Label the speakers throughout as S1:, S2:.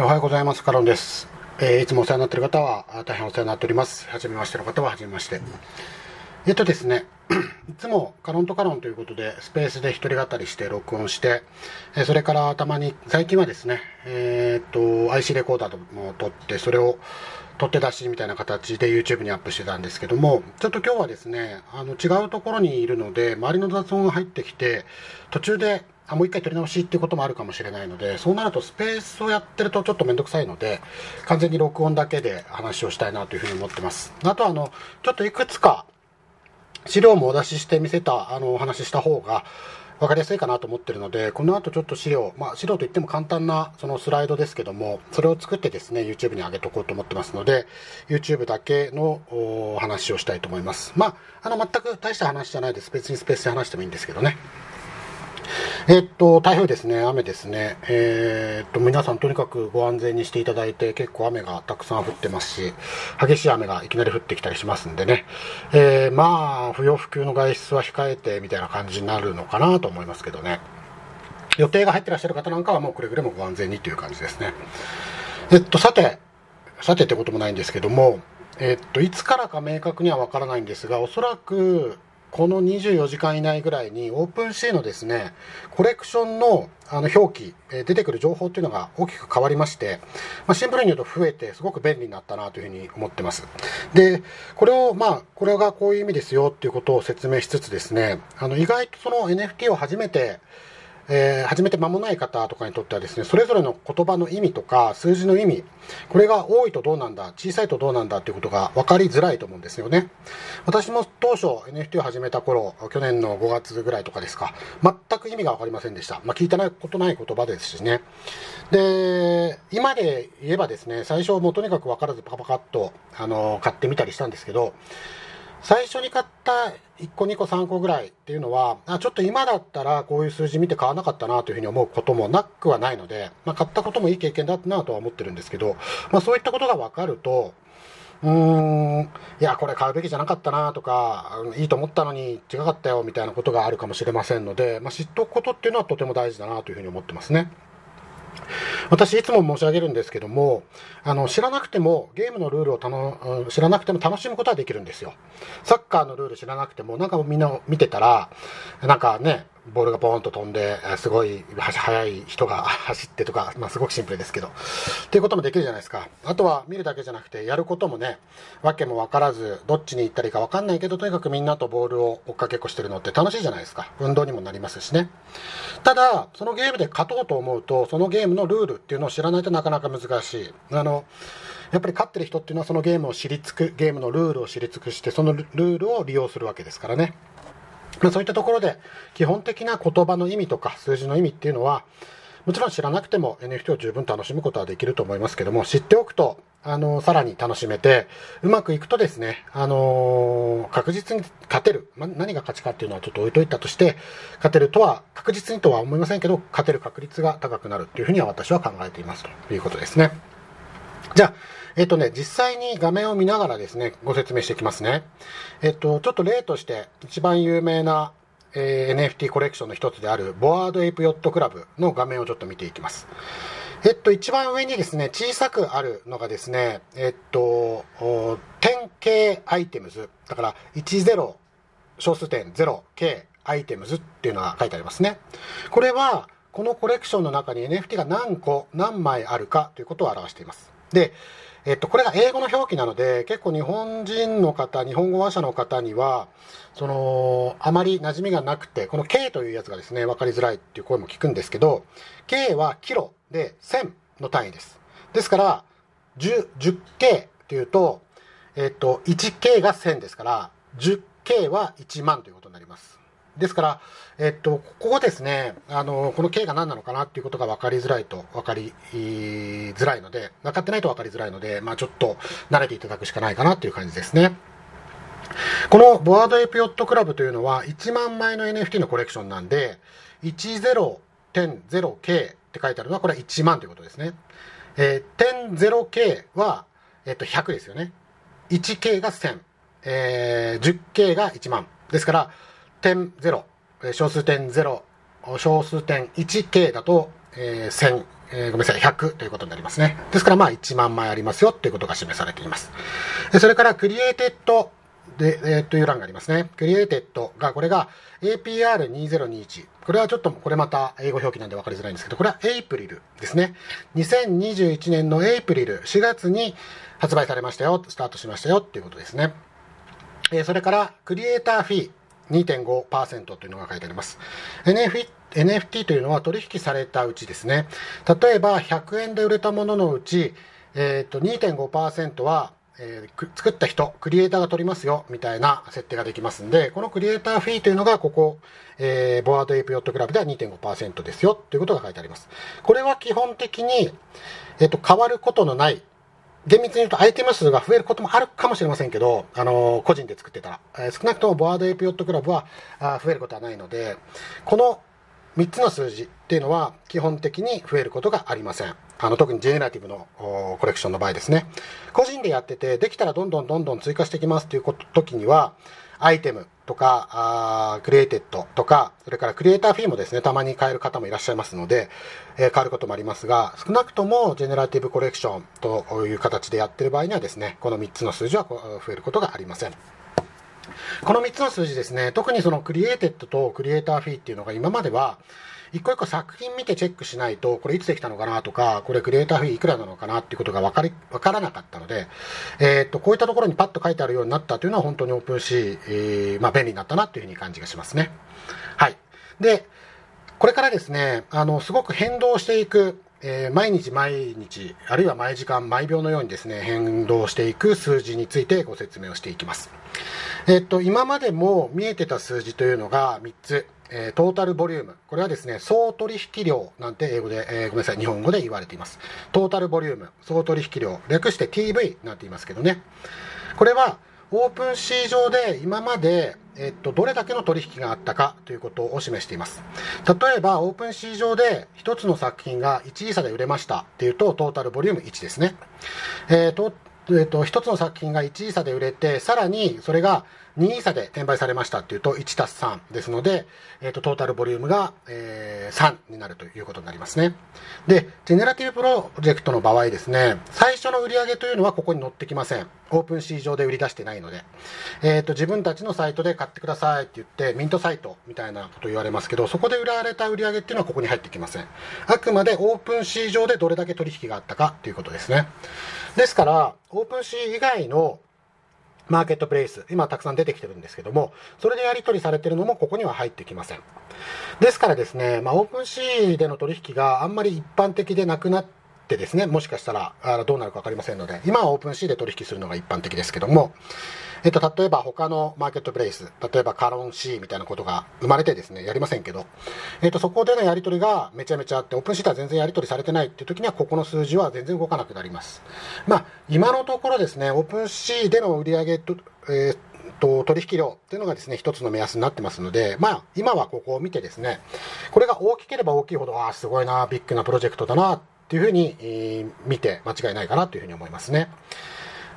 S1: おはようございます。カロンです。えー、いつもお世話になっている方は大変お世話になっております。はじめましての方ははじめまして。えっとですね、いつもカロンとカロンということでスペースで一人語りして録音して、えそれからたまに最近はですね、えー、っと IC レコーダーも撮ってそれを取って出しみたいな形で YouTube にアップしてたんですけどもちょっと今日はですねあの違うところにいるので周りの雑音が入ってきて途中であもう一回撮り直しっていうこともあるかもしれないのでそうなるとスペースをやってるとちょっと面倒くさいので完全に録音だけで話をしたいなというふうに思ってます。あとあのちょっといくつか資料もお出しして見せたあのお話しした方が分かりやすいかなと思ってるのでこの後ちょっと資料まあ資料といっても簡単なそのスライドですけどもそれを作ってですね YouTube に上げとこうと思ってますので YouTube だけのお話をしたいと思います。まああの全く大した話じゃないです。別にスペースで話してもいいんですけどね。えっと、台風ですね、雨ですね。えー、っと、皆さんとにかくご安全にしていただいて、結構雨がたくさん降ってますし、激しい雨がいきなり降ってきたりしますんでね。えー、まあ、不要不急の外出は控えてみたいな感じになるのかなと思いますけどね。予定が入ってらっしゃる方なんかはもうくれぐれもご安全にという感じですね。えっと、さて、さてってこともないんですけども、えっと、いつからか明確にはわからないんですが、おそらくこの24時間以内ぐらいにオープンシーのですねコレクションのあの表記、え出てくる情報っていうのが大きく変わりまして、まあ、シンプルに言うと増えてすごく便利になったなというふうに思ってます。でこれをまあこれがこういう意味ですよっていうことを説明しつつですねあの意外とその NFT を初めてえー、始めて間もない方とかにとってはですねそれぞれの言葉の意味とか数字の意味これが多いとどうなんだ小さいとどうなんだっていうことが分かりづらいと思うんですよね。私も当初 NFT を始めた頃去年の5月ぐらいとかですか全く意味が分かりませんでした、まあ、聞いてないことない言葉ですしね。で今で言えばですね最初もとにかく分からずパカパカっとあの買ってみたりしたんですけど最初に買った1個2個3個ぐらいっていうのはあちょっと今だったらこういう数字見て買わなかったなというふうに思うこともなくはないので、まあ、買ったこともいい経験だったなとは思ってるんですけど、まあ、そういったことが分かるとうーんいやこれ買うべきじゃなかったなとかいいと思ったのに違かったよみたいなことがあるかもしれませんので、まあ、知っておくことっていうのはとても大事だなというふうに思ってますね。私いつも申し上げるんですけどもあの知らなくてもゲームのルールをたの知らなくても楽しむことはできるんですよ。サッカーのルール知らなくてもなんかみんな見てたらなんかねボールがボーンと飛んですごい速い人が 走ってとか、まあ、すごくシンプルですけどっていうこともできるじゃないですか。あとは見るだけじゃなくてやることもね訳も分からずどっちに行ったらいいか分かんないけどとにかくみんなとボールを追っかけっこしてるのって楽しいじゃないですか。運動にもなりますしね。ただそのゲームで勝とうと思うとそのゲームのルールっていうのを知らないとなかなか難しい。あのやっぱり勝ってる人っていうのはそのゲームを知り尽くゲームのルールを知り尽くしてそのルールを利用するわけですからね。まあ、そういったところで基本的な言葉の意味とか数字の意味っていうのはもちろん知らなくても NFT を十分楽しむことはできると思いますけども知っておくとあのさらに楽しめてうまくいくとですね、あの確実に勝てる、ま、何が勝ちかっていうのはちょっと置いといたとして勝てるとは確実にとは思いませんけど勝てる確率が高くなるっていうふうには私は考えていますということですね。じゃあ、えっ、とね、実際に画面を見ながらですね、ご説明していきますね。えっ、と、ちょっと例として、一番有名な、えー、NFT コレクションの一つである、 Bored Ape Yacht Club の画面をちょっと見ていきます。えっと、一番上にですね、小さくあるのがですね、えっと、10K items。だから、10、小数点 0K アイテムズっていうのが書いてありますね。これは、このコレクションの中に NFT が何個、何枚あるかということを表しています。で、えっと、これが英語の表記なので、結構日本人の方、日本語話者の方には、その、あまり馴染みがなくて、この K というやつがですね、分かりづらいっていう声も聞くんですけど、K はキロで1000の単位です。ですから、10, 10K っていうと、えっと、1K が1000ですから、10K は1万ということになります。ですから、えっと、ここですね、あの、この K が何なのかなっていうことが分かりづらいと、分かりづらいので、分かってないと分かりづらいので、まあちょっと慣れていただくしかないかなっていう感じですね。このボワードエピオットクラブというのは1万枚の NFT のコレクションなんで、10.0K って書いてあるのはこれは1万ということですね。えー、10K は、えっと、100ですよね。1K が1000、えー、10K が1万。ですから、点0、小数点0、小数点 1K だと、えー、1000えー、ごめんなさい、100ということになりますね。ですから、まあ、1万枚ありますよということが示されています。それから、 created で、えー、という欄がありますね。 created が、これが APR2021。これはちょっと、これまた英語表記なんで分かりづらいんですけど、これは April ですね。2021年の April、4月に発売されましたよ、スタートしましたよっていうことですね。えー、それから、 creator fee。2.5%というのが書いてあります。NFT, NFT というのは取引されたうちですね、例えば100円で売れたもののうち、えーと、2.5%は、えー、作った人、クリエイターが取りますよみたいな設定ができますんで、この creator fee というのがここ、えー、 Bored Ape Yacht Club では2.5%ですよということが書いてあります。これは基本的に、えーと変わることのない厳密に言うとアイテム数が増えることもあるかもしれませんけど、あの個人で作ってたら、えー、少なくとも Bored Ape Yacht Club はあ増えることはないので、この3つの数字っていうのは基本的に増えることがありません。あの特にジェネラティブのコレクションの場合ですね。個人でやってて、できたらどんどんどんどん追加していきますっていう時には、アイテムとか、あクリエイテッドとか、それからクリエイターフィーもですね、たまに変える方もいらっしゃいますので、えー、変わることもありますが、少なくともジェネラティブコレクションという形でやってる場合にはですね、この3つの数字は増えることがありません。この3つの数字ですね、特にその created と creator fee っていうのが今までは、一個一個作品見てチェックしないと、これいつできたのかなとか、これ creator fee いくらなのかなっていうことが分かり、分からなかったので、えー、っと、こういったところにパッと書いてあるようになったというのは本当に OpenSea、えー、まあ便利になったなっていうふうに感じがしますね。はい。で、これからですね、あの、すごく変動していく、えー、毎日毎日、あるいは毎時間、毎秒のようにですね、変動していく数字についてご説明をしていきます。えっと、今までも見えてた数字というのが3つ。えー、 total volume。これはですね、総取引量なんて英語で、えー、ごめんなさい、日本語で言われています。 total volume、総取引量、略して TV なんて言いますけどね。これは、 OpenSea 上で今まで、えっと、どれだけの取引があったかということを示しています。例えば、 OpenSea 上で1つの作品が1イーサで売れましたっていうと、 total volume 1ですね。えーとえっと、一つの作品が1イーサで売れて、さらにそれが2イーサで転売されましたっていうと1たす3ですので、えーと、トータルボリュームが、えー、3になるということになりますね。で、ジェネラティブプロジェクトの場合ですね、最初の売り上げというのはここに載ってきません。 OpenSea上で売り出してないので、えーと、自分たちのサイトで買ってくださいって言って、ミントサイトみたいなこと言われますけど、そこで売られた売り上げっていうのはここに入ってきません。あくまでオープンシー上でどれだけ取引があったかということですね。ですから、オープンシー以外のマーケットプレイス、今たくさん出てきてるんですけども、それでやり取りされてるのもここには入ってきません。ですからですね、まあ、オープンシーでの取引があんまり一般的でなくなってですね、もしかしたらあどうなるか分かりませんので、今はオープンシーで取引するのが一般的ですけども、えっと、例えば他のマーケットプレイス、例えばカロン C みたいなことが生まれてですね、やりませんけど、えっと、そこでのやり取りがめちゃめちゃあって、オープンシートは全然やり取りされてないっていう時には、ここの数字は全然動かなくなります。まあ、今のところですね、オープンシーでの売上と、えーと取引量っていうのがですね一つの目安になってますので、まあ、今はここを見てですねこれが大きければ大きいほどああすごいなビッグなプロジェクトだなっていうふうに、えー、見て間違いないかなというふうに思いますね。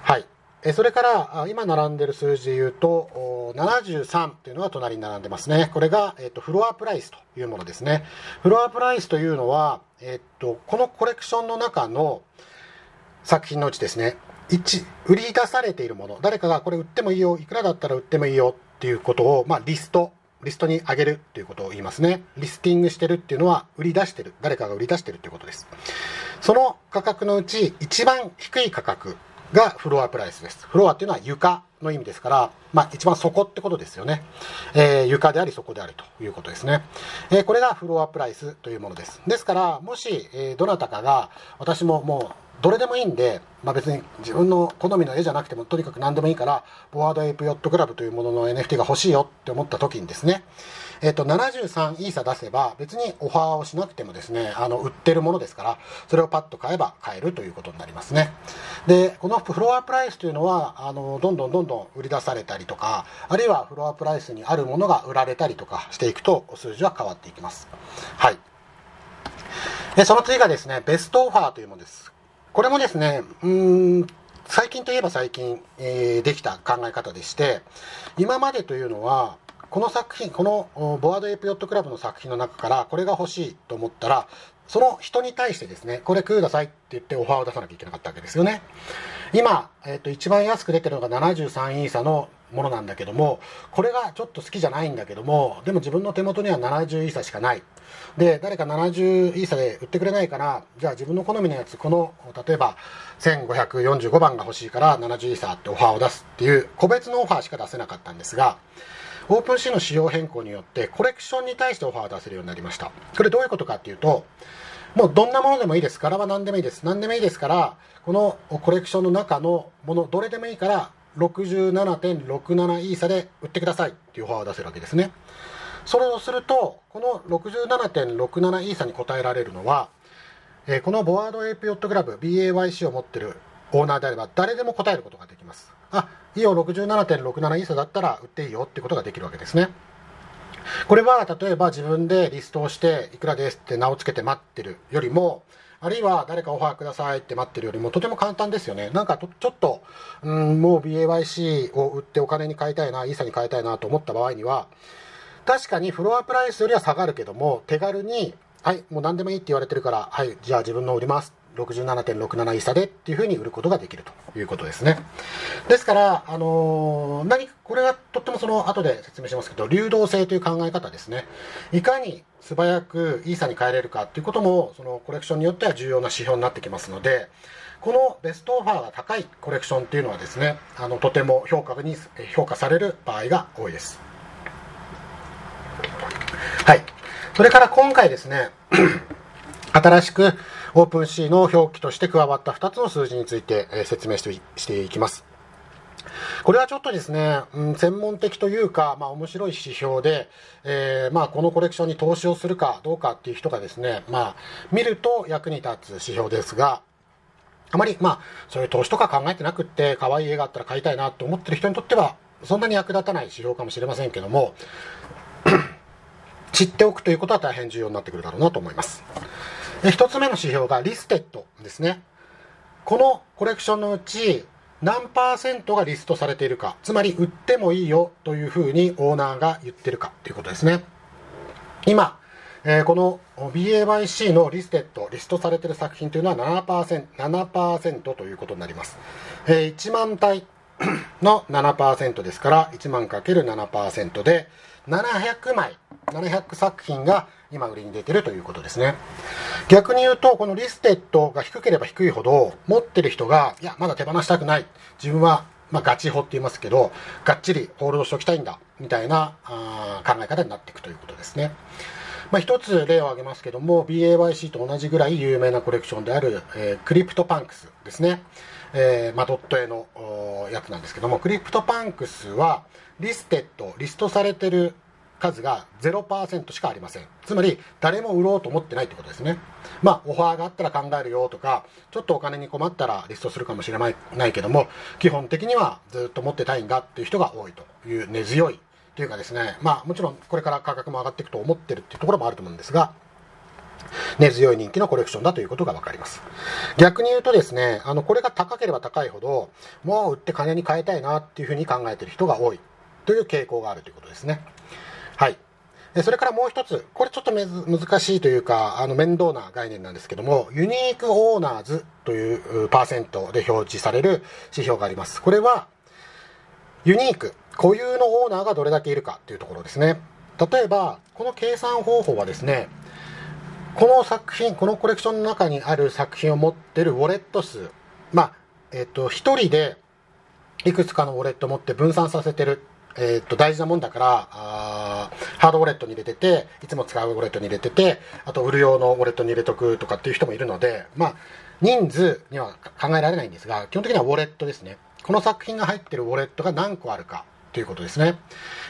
S1: はいえそれから今並んでる数字で言うと73というのが隣に並んでますね。これが、えっと、フロアプライスというものですね。フロアプライスというのは、えっと、このコレクションの中の作品のうちですね、1、売り出されているもの、誰かがこれ売ってもいいよ、いくらだったら売ってもいいよっていうことを、まあ、リスト、リストに上げるっていうことを言いますね。リスティングしてるっていうのは、売り出してる、誰かが売り出してるっていうことです。その価格のうち、一番低い価格がフロアプライスです。フロアっていうのは床の意味ですから、まあ、一番底ってことですよね。えー、床であり底であるということですね。えー、これがフロアプライスというものです。ですから、もし、えー、どなたかが、私ももう、どれでもいいんで、まあ、別に自分の好みの絵じゃなくてもとにかく何でもいいからボアードエイプヨットクラブというものの NFT が欲しいよって思った時にですね、えっと、73イーサ出せば、別にオファーをしなくてもですね、あの、売ってるものですから、それをパッと買えば買えるということになりますね。で、このフロアプライスというのは、あの、どんどんどんどん売り出されたりとか、あるいはフロアプライスにあるものが売られたりとかしていくと、数字は変わっていきます。はい。で、その次がですね、ベストオファーというものです。これもですね、うん、最近といえば最近、えー、できた考え方でして、今までというのは、この作品、このボアードエイプヨットクラブの作品の中からこれが欲しいと思ったら、その人に対してですねこれくださいって言ってオファーを出さなきゃいけなかったわけですよね。今、えーと、一番安く出てるのが73イーサのものなんだけどもこれがちょっと好きじゃないんだけどもでも自分の手元には70イーサしかない。で誰か70イーサで売ってくれないからじゃあ自分の好みのやつこの例えば1545番が欲しいから70イーサってオファーを出すっていう個別のオファーしか出せなかったんですがオープンシーの仕様変更によってコレクションに対してオファーを出せるようになりました。これどういうことかっていうともうどんなものでもいいです。柄は何でもいいです。何でもいいですからこのコレクションの中のものどれでもいいから67.67イーサで売ってくださいっていうオファーを出せるわけですね。それをするとこの67.67イーサに答えられるのは、えー、このボアードエイプヨットクラブ BAYC を持ってるオーナーであれば誰でも答えることができます。あいいよ67.67イーサだったら売っていいよってことができるわけですね。これは例えば自分でリストをしていくらですって値を付けて待ってるよりもあるいは誰かオファーくださいって待ってるよりもとても簡単ですよね。なんかちょっと、うん、もう BAYC を売ってお金に変えたいな、イーサに変えたいなと思った場合には、確かにフロアプライスよりは下がるけども、手軽に、はい、もう何でもいいって言われてるから、はい、じゃあ自分の売ります。67.67イーサでっていうふうに売ることができるということですね。ですから、あのー、何これはとってもその後で説明しますけど、流動性という考え方ですね。いかに素早くイーサに変えれるかっていうことも、そのコレクションによっては重要な指標になってきますので、このベストオファーが高いコレクションっていうのはですね、あのとても評価に評価される場合が多いです。はい。それから今回ですね、新しくオープン C の表記として加わった2つの数字について、え説明していきます。これはちょっとですね、うん、専門的というか、まあ、面白い指標で、えー、まあ、このコレクションに投資をするかどうかっていう人がですね、まあ、見ると役に立つ指標ですが、あまり、まあ、そういう投資とか考えてなくって、可愛い絵があったら買いたいなと思ってる人にとっては、そんなに役立たない指標かもしれませんけども、知っておくということは大変重要になってくるだろうなと思います。一つ目の指標がリステッドですね。このコレクションのうち何パーセントがリストされているか、つまり売ってもいいよというふうにオーナーが言ってるかということですね。今、えー、この BAYC のリステッド、リストされている作品というのは 7%, 7ということになります。えー、1万体 の7%ですから、1万 ×7% で700枚、700作品が今売りに出てるということですね。逆に言うと、このリステッドが低ければ低いほど、持ってる人が、いや、まだ手放したくない。自分は、まあ、ガチホって言いますけど、がっちりホールドしておきたいんだ。みたいなあ考え方になっていくということですね。まあ、例を挙げますけども、BAYC と同じぐらい有名なコレクションである、えー、クリプトパンクスですね。えー、まあ、ドット絵のやつなんですけども、クリプトパンクスは、 listed、リストされてる数が0%しかありません。つまり、誰も売ろうと思ってないってことですね。まあ、オファーがあったら考えるよとか、ちょっとお金に困ったらリストするかもしれないないけども、基本的にはずっと持ってたいんだっていう人が多いという根強いというかですね、まあ、もちろんこれから価格も上がっていくと思ってるっていうところもあると思うんですが、根強い人気のコレクションだということが分かります。逆に言うとですね、あの、これが高ければ高いほど、もう売って金に変えたいなっていうふうに考えてる人が多いという傾向があるということですね。はい。それからもう一つ、これちょっと難しいというか、あの面倒な概念なんですけども、ユニークオーナーズというパーセントで表示される指標があります。これは、ユニーク、固有のオーナーがどれだけいるかというところですね。例えば、この計算方法はですね、この作品、このコレクションの中にある作品を持ってるウォレット数、まあ、えっと、一人でいくつかのウォレットを持って分散させてるえ、っと大事なもんだからあハードウォレットに入れてていつも使うウォレットに入れててあと売る用のウォレットに入れとくとかっていう人もいるのでまあ人数には考えられないんですが基本的にはウォレットですね。この作品が入ってるウォレットが何個あるかということですね、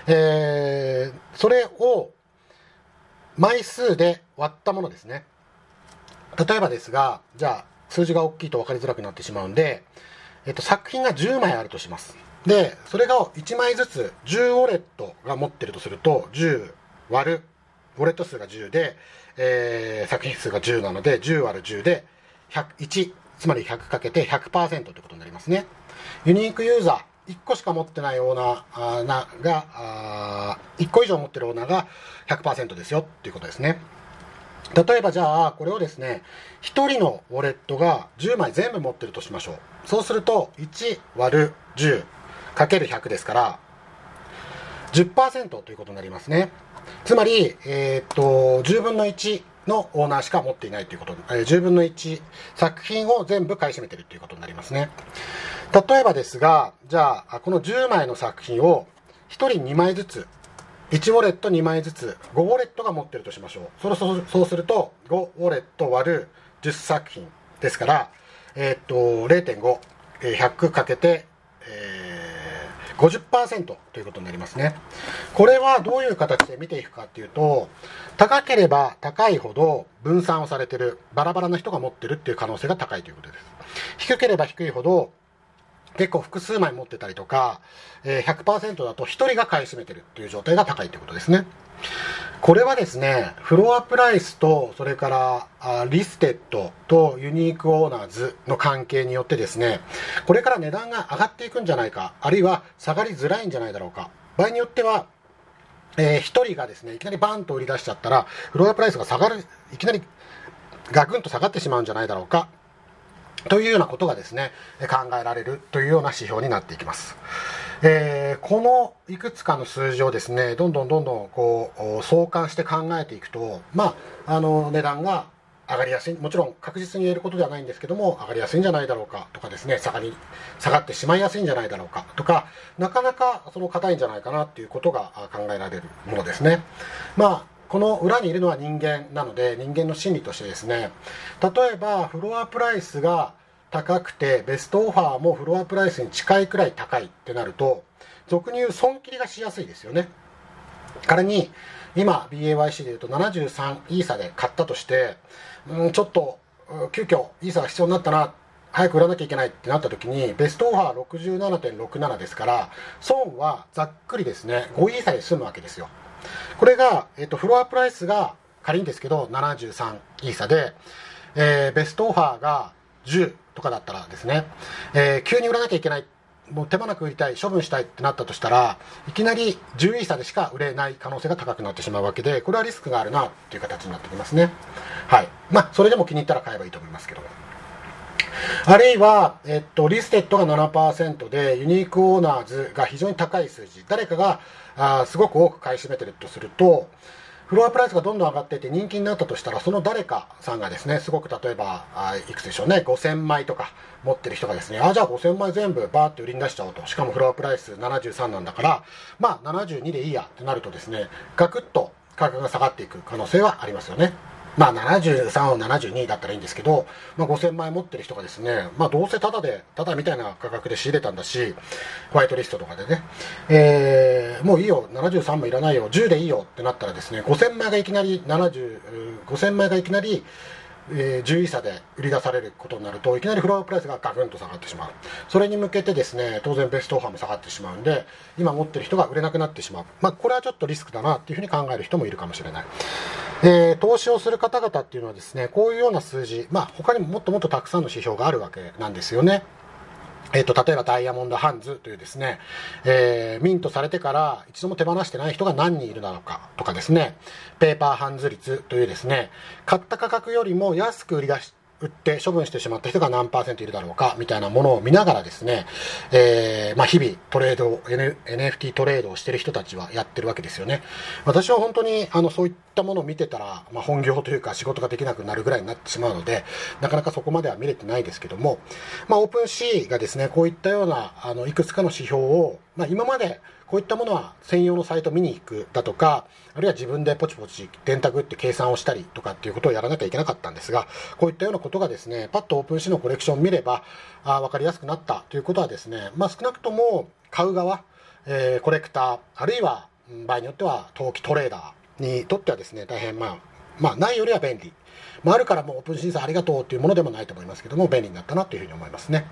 S1: えー、それを枚数で割ったものですね。例えばですがじゃあ数字が大きいと分かりづらくなってしまうんで、えっと、作品が10枚あるとします。でそれが1枚ずつ10ウォレットが持ってるとすると10割るウォレット数が10で、えー、作品数が10なので10割る10で101つまり100かけて100%ということになりますね。ユニークユーザー1個しか持ってないオーナーながあ1個以上持ってるオーナーが100%ですよっていうことですね。例えばじゃあこれをですね1人のウォレットが10枚全部持ってるとしましょう。そうすると1割る10かける100ですから10%ということになりますね。つまり、えー、っと10分の1のオーナーしか持っていないということ、えー、10分の1作品を全部買い占めてるということになりますね。例えばですがじゃあこの10枚の作品を1人2枚ずつ1ウォレット2枚ずつ5ウォレットが持っているとしましょう。そそうそうすると5ウォレット割る10作品ですからえー、っと0.5 100かけて、50%ということになりますねこれはどういう形で見ていくかっていうと高ければ高いほど分散をされてるバラバラな人が持ってるっていう可能性が高いということです低ければ低いほど結構複数枚持ってたりとか、100%だと1人が買い占めてるっていう状態が高いということですね。これはですね、フロアプライスと、それから listed と unique owners の関係によってですね、これから値段が上がっていくんじゃないか、あるいは下がりづらいんじゃないだろうか。場合によっては、えー、1人がですね、いきなりバンと売り出しちゃったら、フロアプライスが下がる、いきなりガクンと下がってしまうんじゃないだろうか。というようなことがですね考えられるというような指標になっていきます。えー、このいくつかの数字をですねどんどんどんどんこう相関して考えていくと、まあ、あの値段が上がりやすいもちろん確実に言えることではないんですけども上がりやすいんじゃないだろうかとかですね下がり下がってしまいやすいんじゃないだろうかとかなかなかその硬いんじゃないかなっていうことが考えられるものですね。まあこの裏にいるのは人間なので人間の心理としてですね例えばフロアプライスが高くてベストオファーもフロアプライスに近いくらい高いってなると俗に言う損切りがしやすいですよね。仮に今 BAYC でいうと73イーサで買ったとして、うん、ちょっと急遽イーサが必要になったな早く売らなきゃいけないってなった時にベストオファー67.67ですから損はざっくりですね5イーサで済むわけですよ。これが、えっと、フロアプライスが仮にですけど73イーサで、えー、ベストオファーが10とかだったらですね、えー、急に売らなきゃいけないもう手間なく売りたい処分したいってなったとしたらいきなり10イーサでしか売れない可能性が高くなってしまうわけでこれはリスクがあるなっていう形になってきますね。はい。まあそれでも気に入ったら買えばいいと思いますけど。あるいは、えっと、 listed が7%で unique owners が非常に高い数字。誰かがあすごく多く買い占めてるとするとフロアプライスがどんどん上がっていって人気になったとしたらその誰かさんがですねすごく例えばあいくつでしょうね5000枚とか持ってる人がですねあじゃあ5000枚全部バーって売りに出しちゃおうとしかもフロアプライス73なんだからまあ72でいいやってなるとですねガクッと価格が下がっていく可能性はありますよね。まあ、73を72だったらいいんですけど、まあ、5000枚持ってる人がですね、まあ、どうせタダで、タダみたいな価格で仕入れたんだし、ホワイトリストとかでね、えー、もういいよ、73もいらないよ、10でいいよってなったらですね、5000枚がいきなり70、5000枚がいきなり、えー、10位差で売り出されることになるといきなりフロアプライスがガクンと下がってしまう。それに向けてですね当然ベストオファーも下がってしまうんで今持ってる人が売れなくなってしまう、まあ、これはちょっとリスクだなっていうふうに考える人もいるかもしれない、え、投資をする方々っていうのはですねこういうような数字、まあ、他にももっともっとたくさんの指標があるわけなんですよね。えっ、と、例えばダイヤモンドハンズというですね、えー、ミントされてから一度も手放してない人が何人いるだろうかとかですね、ペーパーハンズ率というですね、買った価格よりも安く売り出し売って処分してしまった人が何パーセントいるだろうかみたいなものを見ながらですね、えー、まあ、日々トレード、N、NFT トレードをしてる人たちはやってるわけですよね。私は本当にあのそういったものを見てたら、まあ、本業というか仕事ができなくなるぐらいになってしまうので、なかなかそこまでは見れてないですけども、まあ、オープンシーがですね、こういったようなあのいくつかの指標を、まあ、今までこういったものは専用のサイト見に行くだとか、あるいは自分でポチポチ電卓打って計算をしたりとかっていうことをやらなきゃいけなかったんですが、こういったようなことがですね、パッとオープンシーのコレクションを見れば、あ分かりやすくなったということはですね、まあ、少なくとも買う側、えー、コレクター、あるいは場合によっては投機トレーダーにとってはですね、大変まあ、まあ、ないよりは便利。まあ、あるからもうオープンシーさんありがとうというものでもないと思いますけども、便利になったなというふうに思いますね。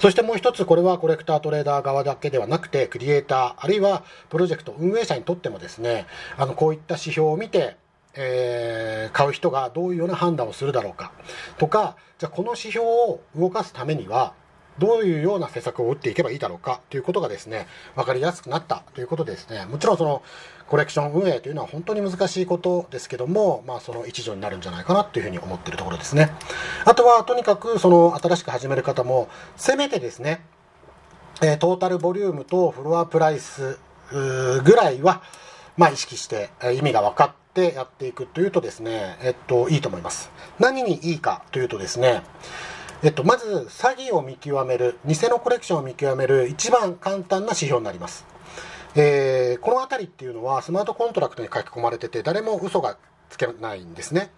S1: そしてもう一つ、これはコレクタートレーダー側だけではなくて、クリエイター、あるいはプロジェクト運営者にとってもですね、あの、こういった指標を見て、えー、買う人がどういうような判断をするだろうかとか、じゃあこの指標を動かすためには、どういうような施策を打っていけばいいだろうかということがですね、分かりやすくなったということですね、もちろんそのコレクション運営というのは本当に難しいことですけども、まあ、その一助になるんじゃないかなというふうに思っているところですね。あとは、とにかくその新しく始める方も、せめてですね、えトータルボリュームとフロアプライスぐらいは、まあ、意識して意味が分かってやっていくというとですね、えっと、いいと思います。何にいいかというとですね、えっと、まず詐欺を見極める偽のコレクションを見極める一番簡単な指標になります、えー、この辺りっていうのはスマートコントラクトに書き込まれてて誰も嘘がつけないんですね。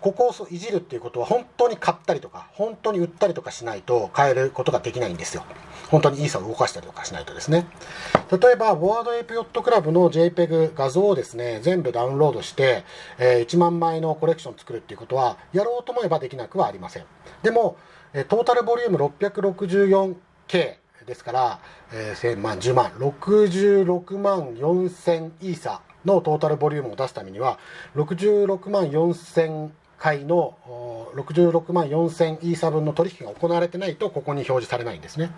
S1: ここをいじるっていうことは本当に買ったりとか本当に売ったりとかしないと変えることができないんですよ。本当にイーサを動かしたりとかしないとですね。例えばボアードエイプヨットクラブの JPEG 画像をですね全部ダウンロードして、えー、1万枚のコレクション作るっていうことはやろうと思えばできなくはありません。でもえトータルボリューム 664K ですから、えー、1000万、10万、66万4000イーサのトータルボリュームを出すためには、66万4000回の66万4000イーサ分の取引が行われてないとここに表示されないんですね。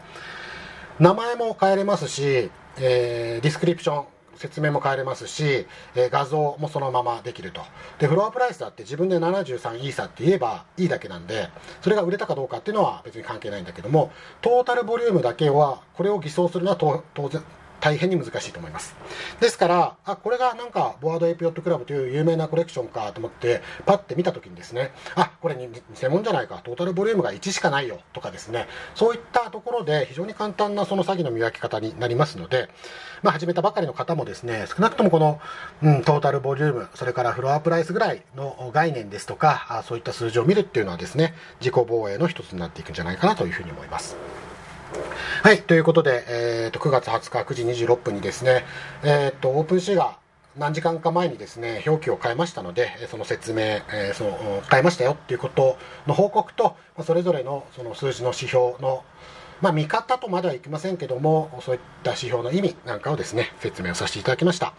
S1: 名前も変えれますし、えー、ディスクリプション説明も変えれますし、えー、画像もそのままできると。でフロアプライスだって自分で73イーサって言えばいいだけなんでそれが売れたかどうかっていうのは別に関係ないんだけどもトータルボリュームだけはこれを偽装するのは当然大変に難しいと思います。ですから、あ、これがなんか、ボアードエイプヨットクラブという有名なコレクションかと思って、パッて見たときにですね、あ、これに偽物じゃないか、トータルボリュームが1しかないよとかですね、そういったところで非常に簡単なその詐欺の見分け方になりますので、まあ、始めたばかりの方もですね、少なくともこの、うん、トータルボリューム、それからフロアプライスぐらいの概念ですとか、あそういった数字を見るっていうのはですね、自己防衛の一つになっていくんじゃないかなというふうに思います。はい、ということで、えーと、9月20日9時26分にですね、えーと、オープンシーが何時間か前にですね表記を変えましたのでその説明、えー、その変えましたよっていうことの報告とまそれぞれのその数字の指標のまあ、見方とまではいきませんけどもそういった指標の意味なんかをですね説明をさせていただきました。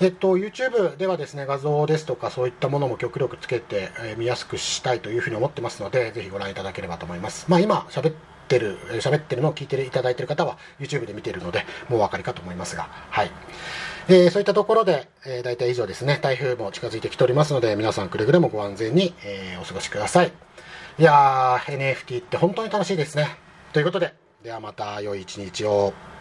S1: えっと、YouTube ではですね画像ですとかそういったものも極力つけて、えー、見やすくしたいというふうに思ってますのでぜひご覧いただければと思います。まあ、今喋ってる喋ってるのを聞いていただいている方は YouTube で見ているのでもうお分かりかと思いますが、はい。えー、そういったところで、えー、大体以上ですね。台風も近づいてきておりますので皆さんくれぐれもご安全に、えー、お過ごしください。いやー NFT って本当に楽しいですね。ということでではまた良い一日を。